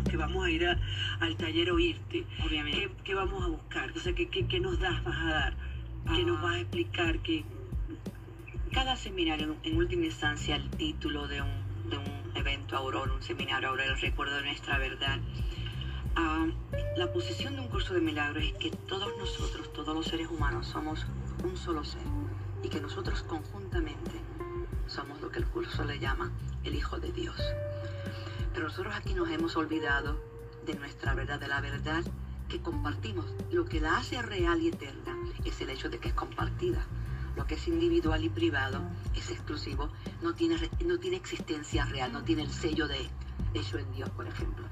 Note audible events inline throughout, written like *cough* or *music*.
los que vamos a ir al taller oírte, Obviamente. ¿qué, vamos a buscar? O sea, ¿qué, qué, nos das, vas a dar? ¿Qué nos ah. vas a explicar? ¿Qué... Cada seminario, en última instancia, el título de un, de un evento Aurora, un seminario Aurora, el recuerdo de nuestra verdad. Ah, la posición de un curso de milagros es que todos nosotros, todos los seres humanos, somos un solo ser y que nosotros conjuntamente somos lo que el curso le llama el Hijo de Dios. Pero nosotros aquí nos hemos olvidado de nuestra verdad, de la verdad que compartimos. Lo que la hace real y eterna es el hecho de que es compartida. Lo que es individual y privado es exclusivo, no tiene, no tiene existencia real, no tiene el sello de hecho en Dios, por ejemplo.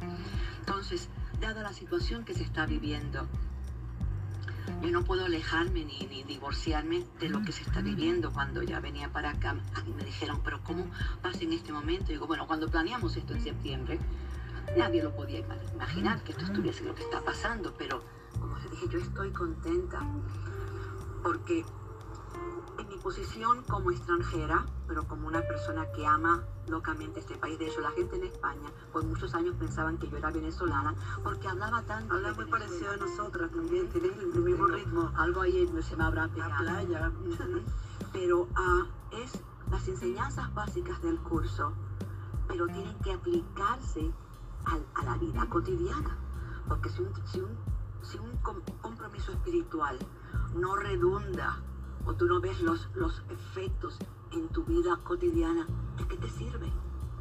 Entonces, dada la situación que se está viviendo, yo no puedo alejarme ni, ni, divorciarme de lo que se está viviendo. Cuando ya venía para acá, me dijeron, pero ¿cómo pasa en este momento? Y digo, bueno, cuando planeamos esto en septiembre, nadie lo podía imaginar que esto estuviese lo que está pasando, pero como les dije, yo estoy contenta porque en mi posición como extranjera, pero como una persona que ama locamente este país. De hecho, la gente en España por muchos años pensaban que yo era venezolana porque hablaba tan... Habla muy parecido a nosotras también, tiene el mismo ritmo. Algo ahí se me habrá pegado. La playa. *laughs* pero uh, es las enseñanzas básicas del curso, pero tienen que aplicarse a, a la vida cotidiana. Porque si un, si un, si un compromiso espiritual no redunda o tú no ves los, los efectos en tu vida cotidiana, ¿de qué te sirve?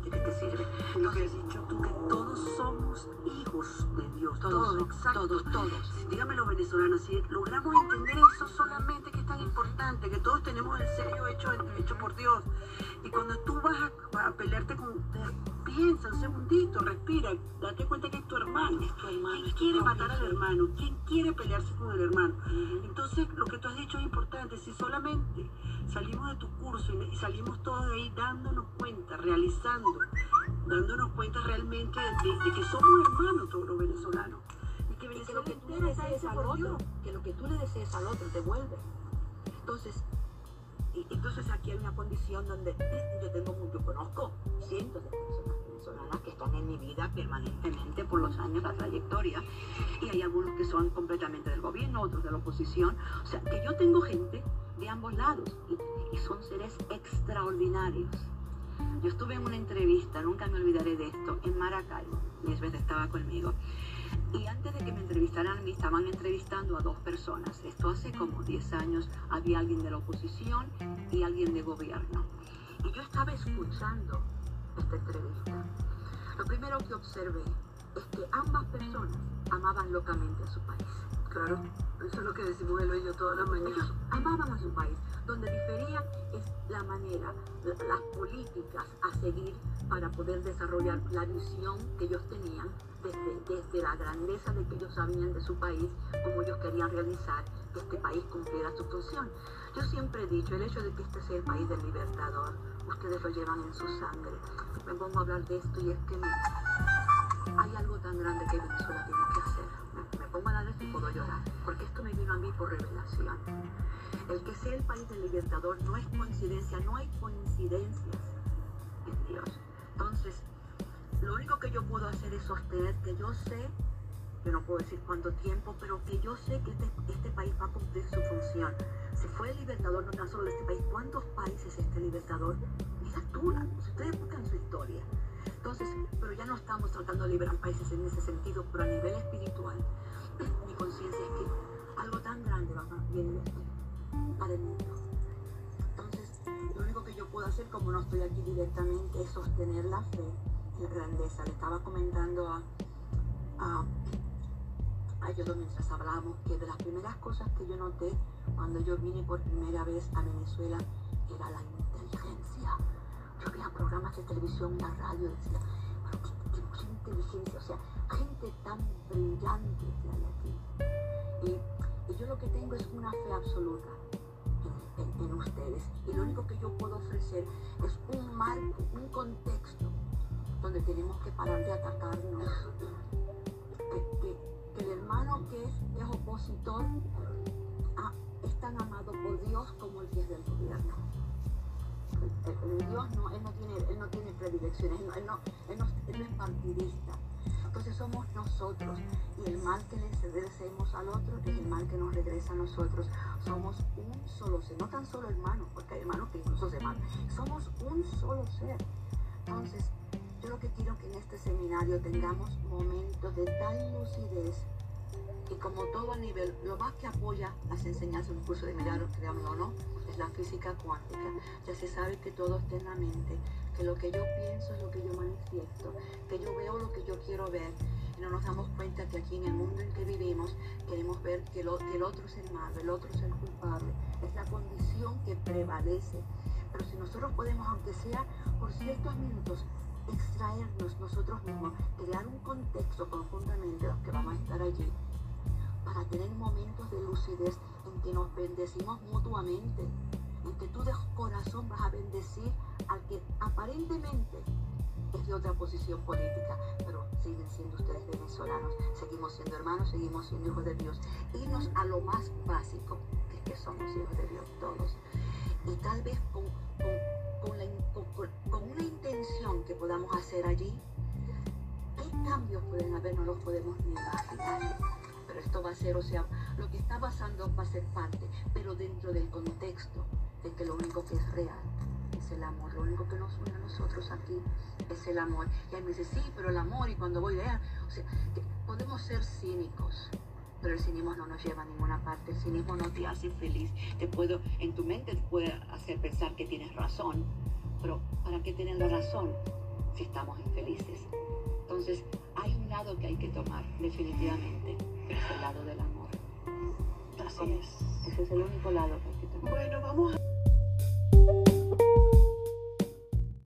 ¿De qué te sirve? Lo que has dicho tú, que todos somos hijos de Dios. Todos, exacto. Todos, todos. Dígame los venezolanos, si logramos entender eso solamente, que es tan importante, que todos tenemos el sello hecho, hecho por Dios. Y cuando tú vas a, a pelearte con piensa un segundito, respira, date cuenta que es tu hermano. Es tu hermano ¿Quién quiere matar al hermano? ¿Quién quiere pelearse con el hermano? Entonces, lo que tú has dicho es importante. Si solamente salimos de tu curso y salimos todos de ahí dándonos cuenta, realizando, dándonos cuenta realmente de, que somos hermanos todos los venezolanos. Y que, lo que tú le desees al otro, que lo que tú le desees al otro te vuelve. Entonces, entonces aquí hay una condición donde yo tengo, yo conozco cientos de personas venezolanas que están en mi vida permanentemente por los años, la trayectoria, y hay algunos que son completamente del gobierno, otros de la oposición. O sea, que yo tengo gente de ambos lados y, son seres extraordinarios. Yo estuve en una entrevista, nunca me olvidaré de esto, en Maracaibo. Lisbeth estaba conmigo. Y antes entrevistaran, me estaban entrevistando a dos personas. Esto hace como 10 años había alguien de la oposición y alguien de gobierno. Y yo estaba escuchando esta entrevista. Lo primero que observé es que ambas personas amaban locamente a su país. Claro, eso es lo que decimos él y yo todas las mañanas. Ellos amaban a su país. Donde difería es la manera, las políticas a seguir para poder desarrollar la visión que ellos tenían desde, la grandeza de que ellos sabían de su país, como ellos querían realizar que este país cumpliera su función. Yo siempre he dicho, el hecho de que este sea el país del libertador, ustedes lo llevan en su sangre. Me pongo a hablar de esto y es que hay algo tan grande que Venezuela tiene que hacer. Pongo a puedo llorar, porque esto me vino a mí por revelación. El que sea el país del libertador no es coincidencia, no hay coincidencias en Dios. Entonces, lo único que yo puedo hacer es sostener que yo sé, que no puedo decir cuánto tiempo, pero que yo sé que este, este, país va a cumplir su función. Si fue el libertador no tan solo de este país, ¿cuántos países este libertador? Mira tú, si ustedes buscan su historia. Entonces, pero ya no estamos tratando de liberar países en ese sentido, pero a nivel espiritual, *clears throat* mi conciencia es que algo tan grande va a esto para el mundo. Entonces, lo único que yo puedo hacer, como no estoy aquí directamente, es sostener la fe la grandeza. Le estaba comentando a, a ellos mientras hablábamos que de las primeras cosas que yo noté cuando yo vine por primera vez a Venezuela era la inteligencia. Yo veía programas de televisión, la radio, decía, pero qué, inteligencia, o sea, gente tan brillante que hay aquí. Y, yo lo que tengo es una fe absoluta en, en ustedes. Y lo único que yo puedo ofrecer es un marco, un contexto donde tenemos que parar de atacarnos. No, él no él es partidista. Entonces somos nosotros y el mal que le deseemos al otro es el mal que nos regresa a nosotros. Somos un solo ser, no tan solo hermanos, porque hay hermanos que incluso se matan. Somos un solo ser. Entonces, yo lo que quiero que en este seminario tengamos momentos de tal lucidez y como todo a nivel, lo más que apoya las enseñanzas de un curso de milagros, creámoslo o no, es la física cuántica. Ya se sabe que todo está en la mente, que lo que yo pienso es lo que yo manifiesto, que yo veo lo que yo quiero ver. Y no nos damos cuenta que aquí en el mundo en que vivimos queremos ver que, que el otro es el malo, el otro es el culpable. Es la condición que prevalece. Pero si nosotros podemos, aunque sea por ciertos minutos, extraernos nosotros mismos, crear un contexto conjuntamente los que vamos a estar allí, para tener momentos de lucidez en que nos bendecimos mutuamente, en que tú de corazón vas a bendecir al que aparentemente es de otra posición política, pero siguen siendo ustedes venezolanos, seguimos siendo hermanos, seguimos siendo hijos de Dios. Irnos a lo más básico, que es que somos hijos de Dios todos. Y tal vez con, con una intención que podamos hacer allí, ¿qué cambios pueden haber? No los podemos ni imaginar esto va a ser, o sea, lo que está pasando va a ser parte, pero dentro del contexto de que lo único que es real es el amor, lo único que nos une a nosotros aquí es el amor. Y ahí me dice, sí, pero el amor, y cuando voy de allá, o sea, podemos ser cínicos, pero el cinismo no nos lleva a ninguna parte, el cinismo no te hace feliz, te puedo, en tu mente te puede hacer pensar que tienes razón, pero ¿para qué tener la razón si estamos infelices? Entonces, hay un lado que hay que tomar, definitivamente es el lado del amor. Así es. Ese es el único lado que hay que tomar. Bueno, vamos a...